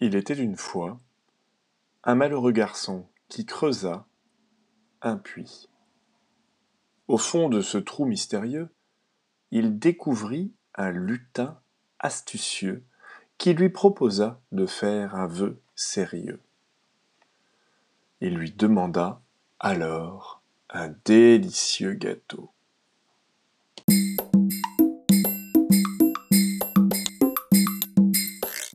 Il était une fois un malheureux garçon qui creusa un puits. Au fond de ce trou mystérieux, il découvrit un lutin astucieux qui lui proposa de faire un vœu sérieux. Il lui demanda alors un délicieux gâteau.